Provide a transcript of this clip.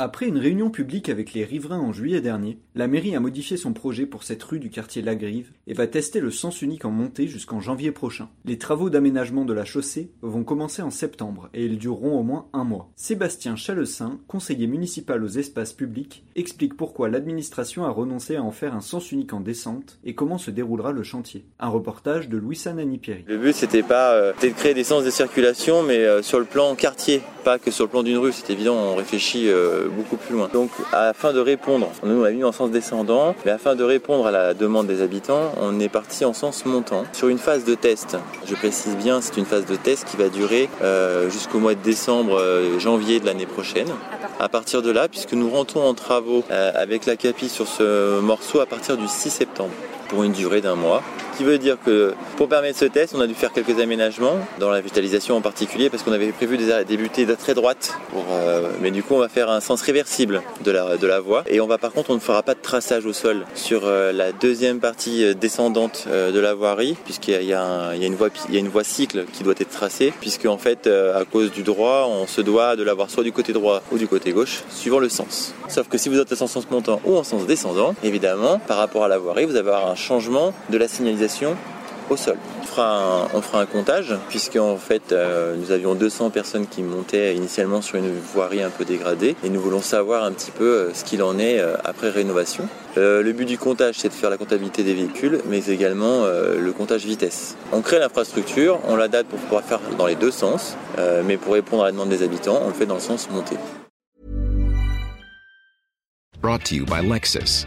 Après une réunion publique avec les riverains en juillet dernier, la mairie a modifié son projet pour cette rue du quartier Lagrive et va tester le sens unique en montée jusqu'en janvier prochain. Les travaux d'aménagement de la chaussée vont commencer en septembre et ils dureront au moins un mois. Sébastien Chalessin, conseiller municipal aux espaces publics, explique pourquoi l'administration a renoncé à en faire un sens unique en descente et comment se déroulera le chantier. Un reportage de Louis Nanipieri. Le but c'était pas euh, de créer des sens de circulation mais euh, sur le plan quartier, pas que sur le plan d'une rue, c'est évident, on réfléchit euh, beaucoup plus loin. Donc afin de répondre, nous on a mis en sens descendant, mais afin de répondre à la demande des habitants, on est parti en sens montant sur une phase de test. Je précise bien, c'est une phase de test qui va durer euh, jusqu'au mois de décembre, euh, janvier de l'année prochaine. À partir de là, puisque nous rentrons en travaux euh, avec la CAPI sur ce morceau à partir du 6 septembre pour une durée d'un mois. Qui veut dire que pour permettre ce test, on a dû faire quelques aménagements, dans la végétalisation en particulier, parce qu'on avait prévu de débuter de très droite. Pour, euh, mais du coup, on va faire un sens réversible de la, voie. Et on va par contre, on ne fera pas de traçage au sol sur euh, la deuxième partie euh, descendante de la voirie, puisqu'il y, a une voie, y a une voie cycle qui doit être tracée, puisque en fait, à cause du droit, on se doit de l'avoir soit du côté droit ou du côté gauche, suivant le sens. Sauf que si vous êtes en sens montant ou en sens descendant, évidemment, par rapport à la voirie, vous allez avoir un changement de la signalisation au sol. On fera un, on fera un comptage, puisqu'en fait, euh, nous avions 200 personnes qui montaient initialement sur une voirie un peu dégradée, et nous voulons savoir un petit peu euh, ce qu'il en est euh, après rénovation. Euh, le but du comptage, c'est de faire la comptabilité des véhicules, mais également euh, le comptage vitesse. On crée l'infrastructure, on la date pour pouvoir faire dans les deux sens, euh, mais pour répondre à la demande des habitants, on le fait dans le sens monté. Brought to you by Lexus.